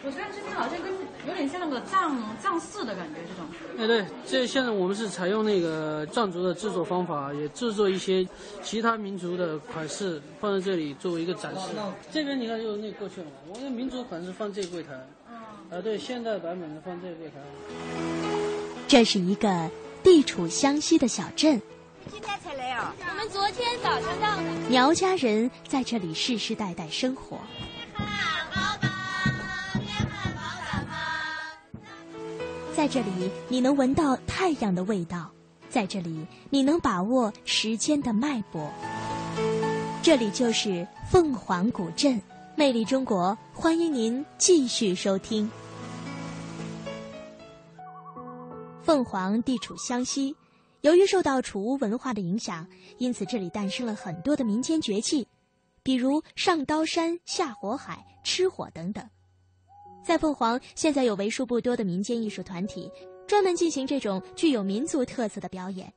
我觉得这边好像跟有点像那个藏藏式的感觉，这种。哎，对，这现在我们是采用那个藏族的制作方法，也制作一些其他民族的款式放在这里作为一个展示。这边你看就那过去了嘛，我们民族款式放这柜台，啊，对，现代版本的放这柜台。这是一个地处湘西的小镇。今天才来啊？我们昨天早上到的。苗家人在这里世世代代生活。在这里，你能闻到太阳的味道；在这里，你能把握时间的脉搏。这里就是凤凰古镇，魅力中国，欢迎您继续收听。凤凰地处湘西。由于受到楚巫文化的影响，因此这里诞生了很多的民间绝技，比如上刀山、下火海、吃火等等。在凤凰，现在有为数不多的民间艺术团体，专门进行这种具有民族特色的表演。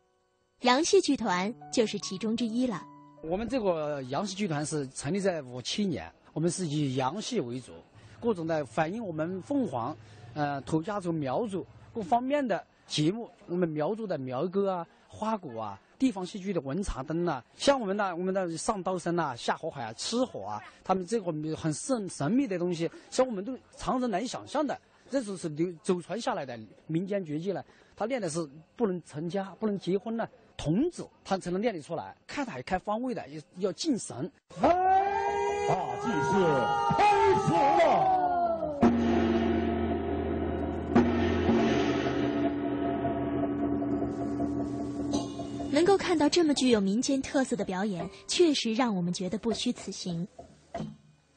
杨戏剧团就是其中之一了。我们这个杨戏剧团是成立在五七年，我们是以杨戏为主，各种的反映我们凤凰，呃，土家族苗族各方面的。节目，我们苗族的苗歌啊、花鼓啊、地方戏剧的文茶灯啊，像我们的我们的上刀山啊、下火海啊、吃火啊，他们这个很神神秘的东西，像我们都常人难以想象的，这就是流祖传下来的民间绝技了。他练的是不能成家、不能结婚呢，童子他才能练得出来。看海开方位的，要要敬神。大祭司开始了。能够看到这么具有民间特色的表演，确实让我们觉得不虚此行。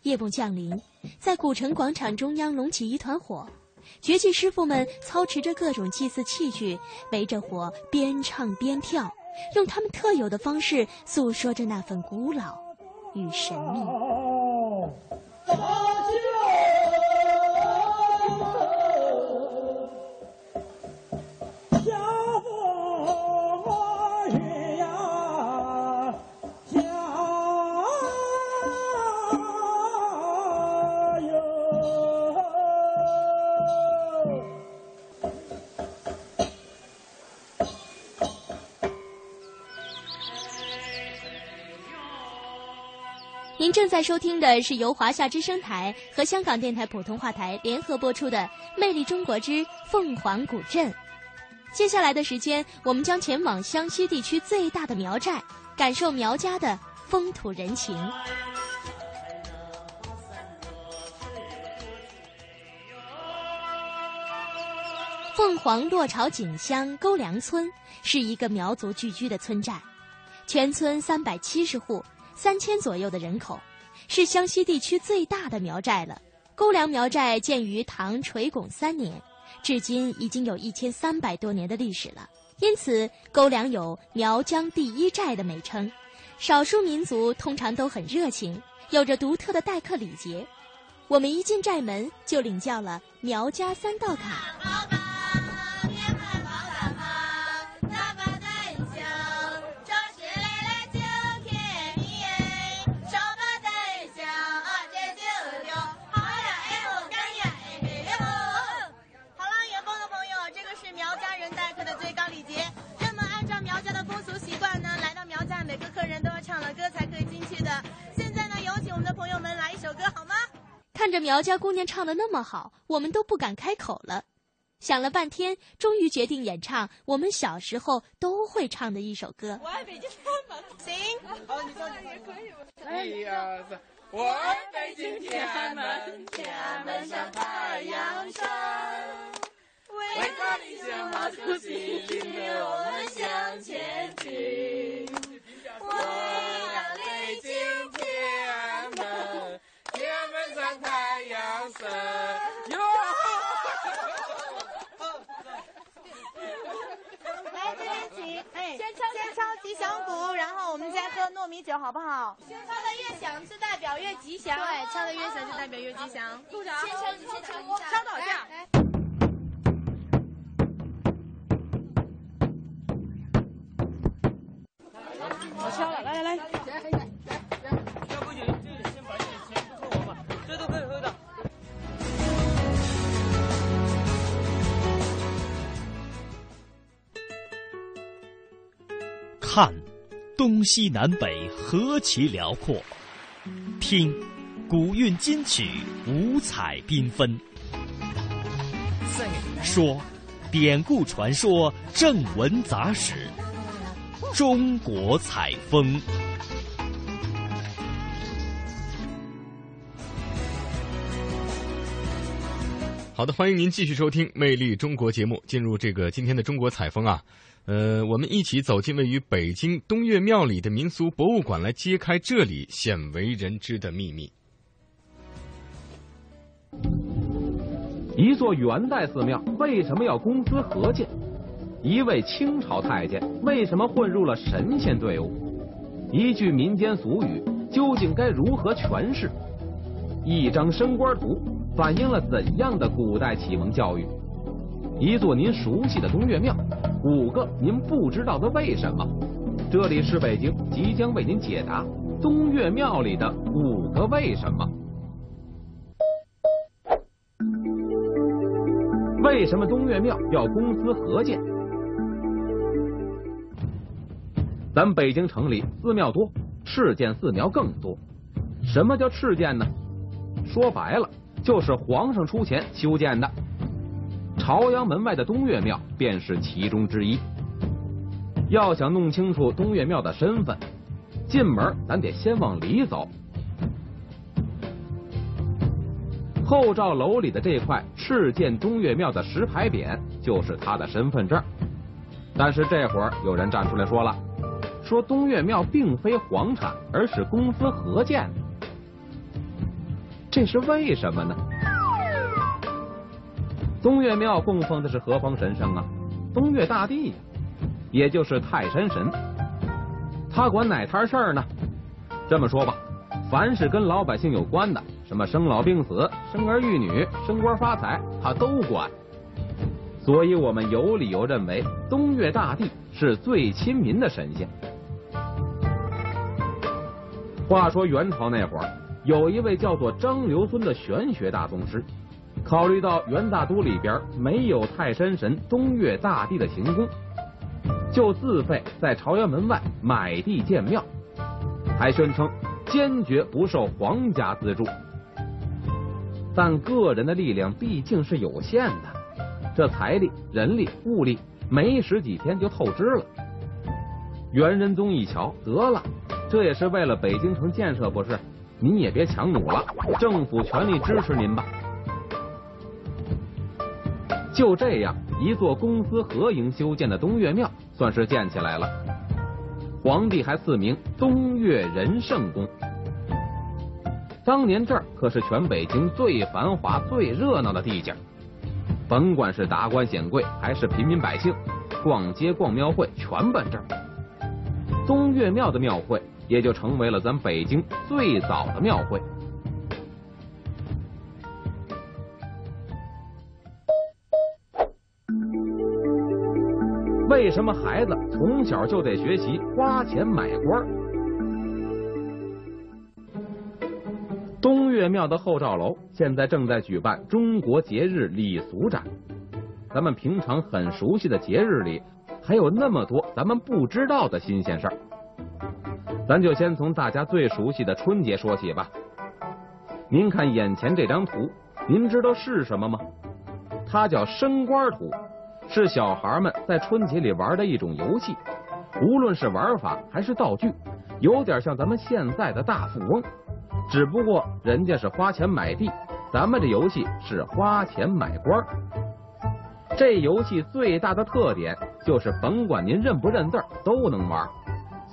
夜幕降临，在古城广场中央隆起一团火，绝技师傅们操持着各种祭祀器具，围着火边唱边跳，用他们特有的方式诉说着那份古老与神秘。在收听的是由华夏之声台和香港电台普通话台联合播出的《魅力中国之凤凰古镇》。接下来的时间，我们将前往湘西地区最大的苗寨，感受苗家的风土人情。凤凰落潮井乡沟梁村是一个苗族聚居的村寨，全村三百七十户。三千左右的人口，是湘西地区最大的苗寨了。沟梁苗寨建于唐垂拱三年，至今已经有一千三百多年的历史了。因此，沟梁有“苗疆第一寨”的美称。少数民族通常都很热情，有着独特的待客礼节。我们一进寨门，就领教了苗家三道卡。看着苗家姑娘唱的那么好，我们都不敢开口了。想了半天，终于决定演唱我们小时候都会唱的一首歌。我爱北京天安门，行，好，你唱也可以。一二三，我爱北京天安门，天安门上太阳升，伟大领袖毛主席领着我们向前进。我爱北京天安门。天安门上太阳升，哟！来这边请，哎，先敲吉祥鼓，然后。我们再喝糯米酒，好不好？敲的越响，就代表越吉祥。对，敲的越响，就代表越吉祥。部长，先敲，先敲一下。稍等我敲了，来来来。要不就就先把这个钱付给我吧，这都可以喝的。看，东西南北何其辽阔；听，古韵金曲五彩缤纷；说，典故传说正文杂史。中国采风。好的，欢迎您继续收听《魅力中国》节目。进入这个今天的中国采风啊，呃，我们一起走进位于北京东岳庙里的民俗博物馆，来揭开这里鲜为人知的秘密。一座元代寺庙为什么要公私合建？一位清朝太监为什么混入了神仙队伍？一句民间俗语究竟该如何诠释？一张升官图。反映了怎样的古代启蒙教育？一座您熟悉的东岳庙，五个您不知道的为什么？这里是北京，即将为您解答东岳庙里的五个为什么。为什么东岳庙要公私合建？咱北京城里寺庙多，敕建寺庙更多。什么叫敕建呢？说白了。就是皇上出钱修建的，朝阳门外的东岳庙便是其中之一。要想弄清楚东岳庙的身份，进门咱得先往里走。后罩楼里的这块敕建东岳庙的石牌匾，就是他的身份证。但是这会儿有人站出来说了，说东岳庙并非皇产，而是公私合建。这是为什么呢？东岳庙供奉的是何方神圣啊？东岳大帝呀，也就是泰山神。他管哪摊事儿呢？这么说吧，凡是跟老百姓有关的，什么生老病死、生儿育女、升官发财，他都管。所以我们有理由认为，东岳大帝是最亲民的神仙。话说元朝那会儿。有一位叫做张留孙的玄学大宗师，考虑到元大都里边没有泰山神东岳大帝的行宫，就自费在朝阳门外买地建庙，还宣称坚决不受皇家资助。但个人的力量毕竟是有限的，这财力、人力、物力没使几天就透支了。元仁宗一瞧，得了，这也是为了北京城建设，不是？您也别强弩了，政府全力支持您吧。就这样，一座公私合营修建的东岳庙算是建起来了。皇帝还赐名东岳仁圣宫。当年这儿可是全北京最繁华、最热闹的地界，甭管是达官显贵还是平民百姓，逛街逛庙会全奔这儿。东岳庙的庙会。也就成为了咱北京最早的庙会。为什么孩子从小就得学习花钱买官？东岳庙的后赵楼现在正在举办中国节日礼俗展。咱们平常很熟悉的节日里，还有那么多咱们不知道的新鲜事儿。咱就先从大家最熟悉的春节说起吧。您看眼前这张图，您知道是什么吗？它叫升官图，是小孩们在春节里玩的一种游戏。无论是玩法还是道具，有点像咱们现在的大富翁，只不过人家是花钱买地，咱们这游戏是花钱买官。这游戏最大的特点就是，甭管您认不认字都能玩。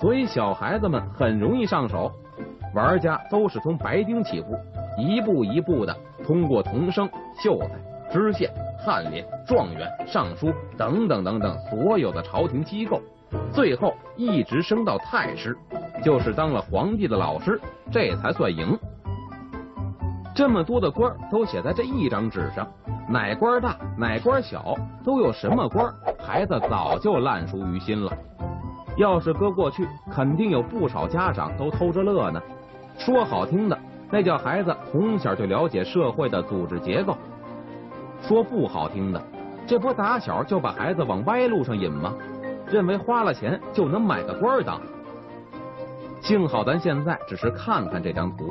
所以小孩子们很容易上手，玩家都是从白丁起步，一步一步的通过童生、秀才、知县、翰林、状元、尚书等等等等所有的朝廷机构，最后一直升到太师，就是当了皇帝的老师，这才算赢。这么多的官都写在这一张纸上，哪官大哪官小，都有什么官，孩子早就烂熟于心了。要是搁过去，肯定有不少家长都偷着乐呢。说好听的，那叫孩子从小就了解社会的组织结构；说不好听的，这不打小就把孩子往歪路上引吗？认为花了钱就能买个官当。幸好咱现在只是看看这张图。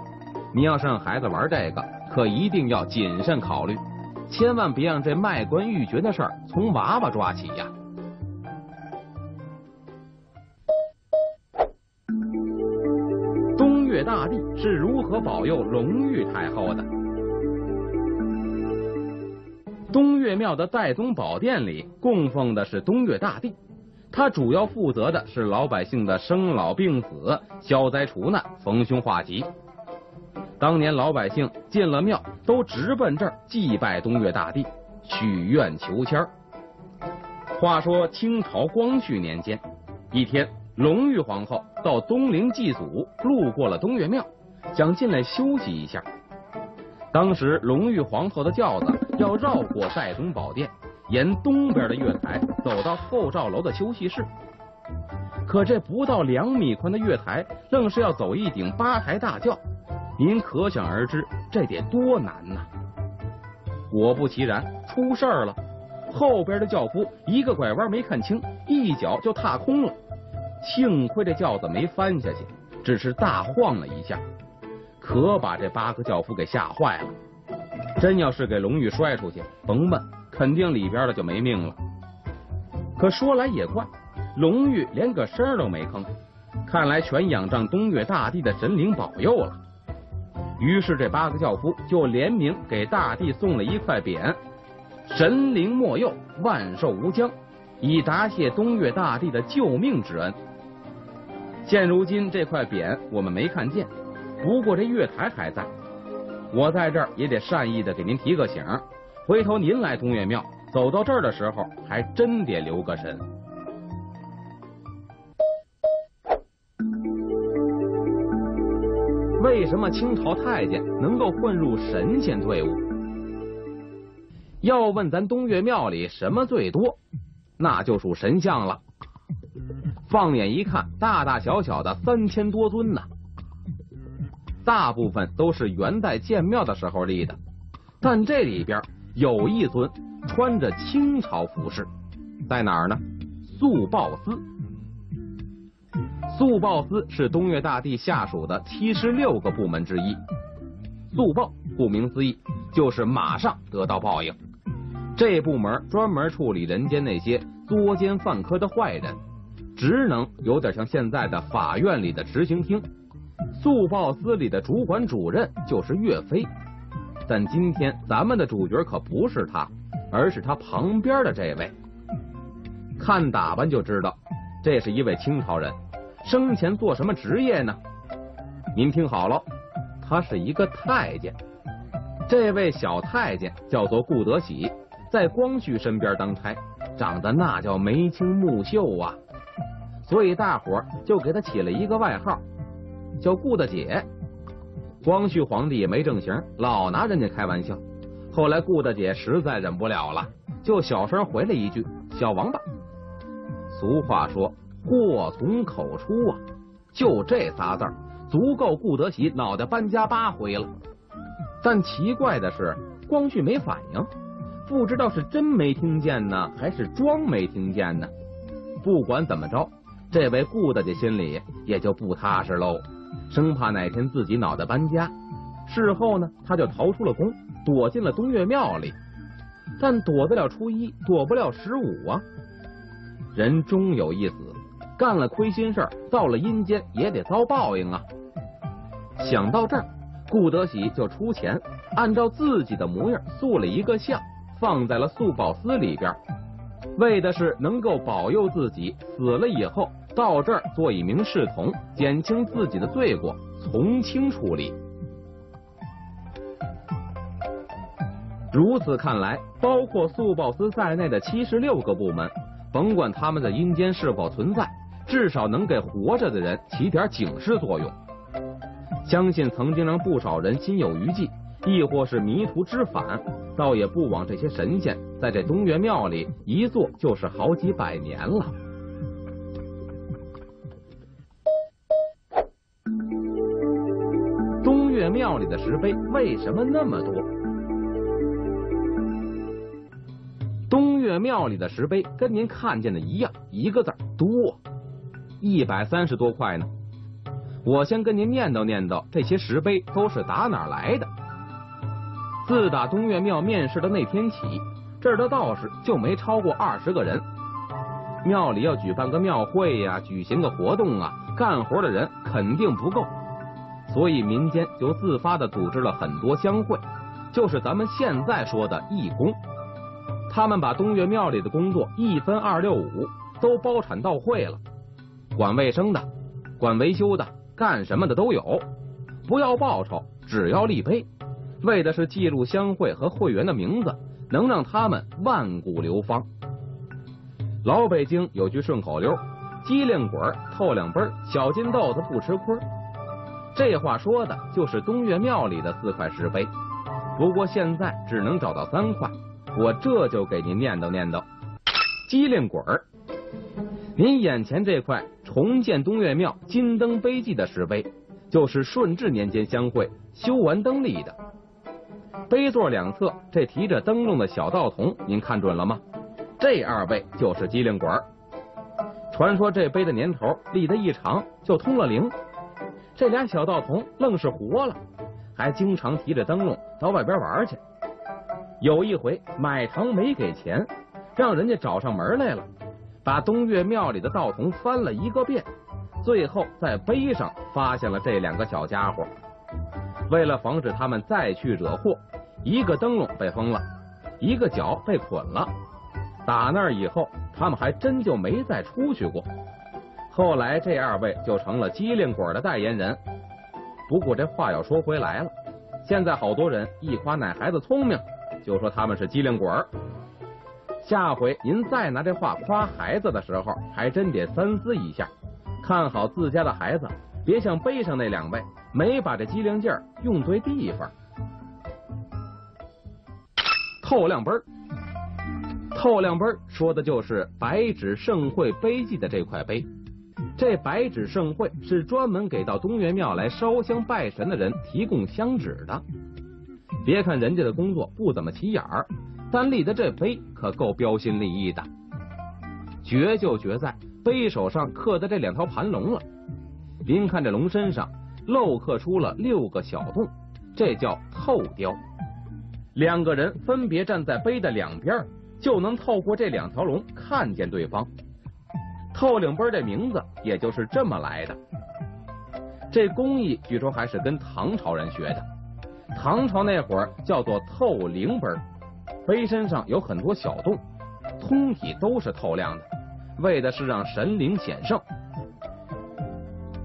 你要是让孩子玩这个，可一定要谨慎考虑，千万别让这卖官鬻爵的事儿从娃娃抓起呀。大帝是如何保佑隆裕太后的？东岳庙的岱宗宝殿里供奉的是东岳大帝，他主要负责的是老百姓的生老病死、消灾除难、逢凶化吉。当年老百姓进了庙，都直奔这儿祭拜东岳大帝，许愿求签儿。话说清朝光绪年间，一天，隆裕皇后到东陵祭祖，路过了东岳庙，想进来休息一下。当时隆裕皇后的轿子要绕过岱宗宝殿，沿东边的月台走到后赵楼的休息室。可这不到两米宽的月台，愣是要走一顶八抬大轿。您可想而知，这得多难呐！果不其然，出事儿了。后边的轿夫一个拐弯没看清，一脚就踏空了。幸亏这轿子没翻下去，只是大晃了一下，可把这八个轿夫给吓坏了。真要是给龙玉摔出去，甭问，肯定里边的就没命了。可说来也怪，龙玉连个声都没吭，看来全仰仗东岳大帝的神灵保佑了。于是这八个轿夫就联名给大帝送了一块匾：“神灵莫佑，万寿无疆”，以答谢东岳大帝的救命之恩。现如今这块匾我们没看见，不过这月台还在。我在这儿也得善意的给您提个醒，回头您来东岳庙走到这儿的时候，还真得留个神。为什么清朝太监能够混入神仙队伍？要问咱东岳庙里什么最多，那就属神像了。放眼一看，大大小小的三千多尊呢。大部分都是元代建庙的时候立的，但这里边有一尊穿着清朝服饰，在哪儿呢？肃报司。肃报司是东岳大帝下属的七十六个部门之一。速报顾名思义，就是马上得到报应。这部门专门处理人间那些作奸犯科的坏人，职能有点像现在的法院里的执行厅。速报司里的主管主任就是岳飞，但今天咱们的主角可不是他，而是他旁边的这位。看打扮就知道，这是一位清朝人。生前做什么职业呢？您听好了，他是一个太监。这位小太监叫做顾德喜，在光绪身边当差，长得那叫眉清目秀啊，所以大伙就给他起了一个外号，叫顾大姐。光绪皇帝也没正形，老拿人家开玩笑。后来顾大姐实在忍不了了，就小声回了一句：“小王八。”俗话说。祸从口出啊！就这仨字儿，足够顾德喜脑袋搬家八回了。但奇怪的是，光绪没反应，不知道是真没听见呢，还是装没听见呢。不管怎么着，这位顾大姐心里也就不踏实喽，生怕哪天自己脑袋搬家。事后呢，他就逃出了宫，躲进了东岳庙里。但躲得了初一，躲不了十五啊！人终有一死。干了亏心事儿，到了阴间也得遭报应啊！想到这儿，顾德喜就出钱，按照自己的模样塑了一个像，放在了素宝司里边，为的是能够保佑自己死了以后到这儿做一名侍童，减轻自己的罪过，从轻处理。如此看来，包括速报司在内的七十六个部门。甭管他们的阴间是否存在，至少能给活着的人起点警示作用。相信曾经让不少人心有余悸，亦或是迷途知返，倒也不枉这些神仙在这东岳庙里一坐就是好几百年了。岳庙里的石碑为什么那么多？东岳庙里的石碑跟您看见的一样，一个字多，一百三十多块呢。我先跟您念叨念叨，这些石碑都是打哪儿来的。自打东岳庙面世的那天起，这儿的道士就没超过二十个人。庙里要举办个庙会呀，举行个活动啊，干活的人肯定不够，所以民间就自发的组织了很多乡会，就是咱们现在说的义工。他们把东岳庙里的工作一分二六五都包产到会了，管卫生的，管维修的，干什么的都有，不要报酬，只要立碑，为的是记录乡会和会员的名字，能让他们万古流芳。老北京有句顺口溜：机灵鬼透两杯，小金豆子不吃亏。这话说的就是东岳庙里的四块石碑，不过现在只能找到三块。我这就给您念叨念叨，机灵鬼儿。您眼前这块重建东岳庙金灯碑记的石碑，就是顺治年间乡会修完灯立的。碑座两侧这提着灯笼的小道童，您看准了吗？这二位就是机灵鬼儿。传说这碑的年头立得一长，就通了灵。这俩小道童愣是活了，还经常提着灯笼到外边玩去。有一回买糖没给钱，让人家找上门来了，把东岳庙里的道童翻了一个遍，最后在碑上发现了这两个小家伙。为了防止他们再去惹祸，一个灯笼被封了，一个脚被捆了。打那以后，他们还真就没再出去过。后来这二位就成了机灵鬼的代言人。不过这话要说回来了，现在好多人一夸奶孩子聪明。就说他们是机灵鬼。下回您再拿这话夸孩子的时候，还真得三思一下，看好自家的孩子，别像碑上那两位，没把这机灵劲儿用对地方。透亮碑儿，透亮碑儿说的就是白纸盛会碑记的这块碑。这白纸盛会是专门给到东岳庙来烧香拜神的人提供香纸的。别看人家的工作不怎么起眼儿，但立的这碑可够标新立异的。绝就绝在碑首上刻的这两条盘龙了。您看这龙身上镂刻出了六个小洞，这叫透雕。两个人分别站在碑的两边，就能透过这两条龙看见对方。透领碑这名字也就是这么来的。这工艺据说还是跟唐朝人学的。唐朝那会儿叫做透灵碑，碑身上有很多小洞，通体都是透亮的，为的是让神灵显圣。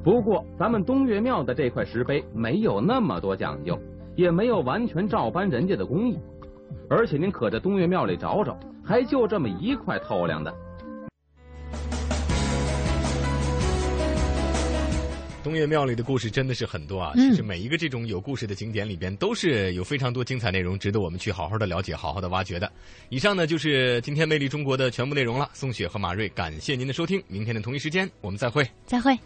不过咱们东岳庙的这块石碑没有那么多讲究，也没有完全照搬人家的工艺，而且您可在东岳庙里找找，还就这么一块透亮的。东岳庙里的故事真的是很多啊！其实每一个这种有故事的景点里边，都是有非常多精彩内容，值得我们去好好的了解、好好的挖掘的。以上呢就是今天《魅力中国》的全部内容了。宋雪和马瑞，感谢您的收听，明天的同一时间我们再会，再会。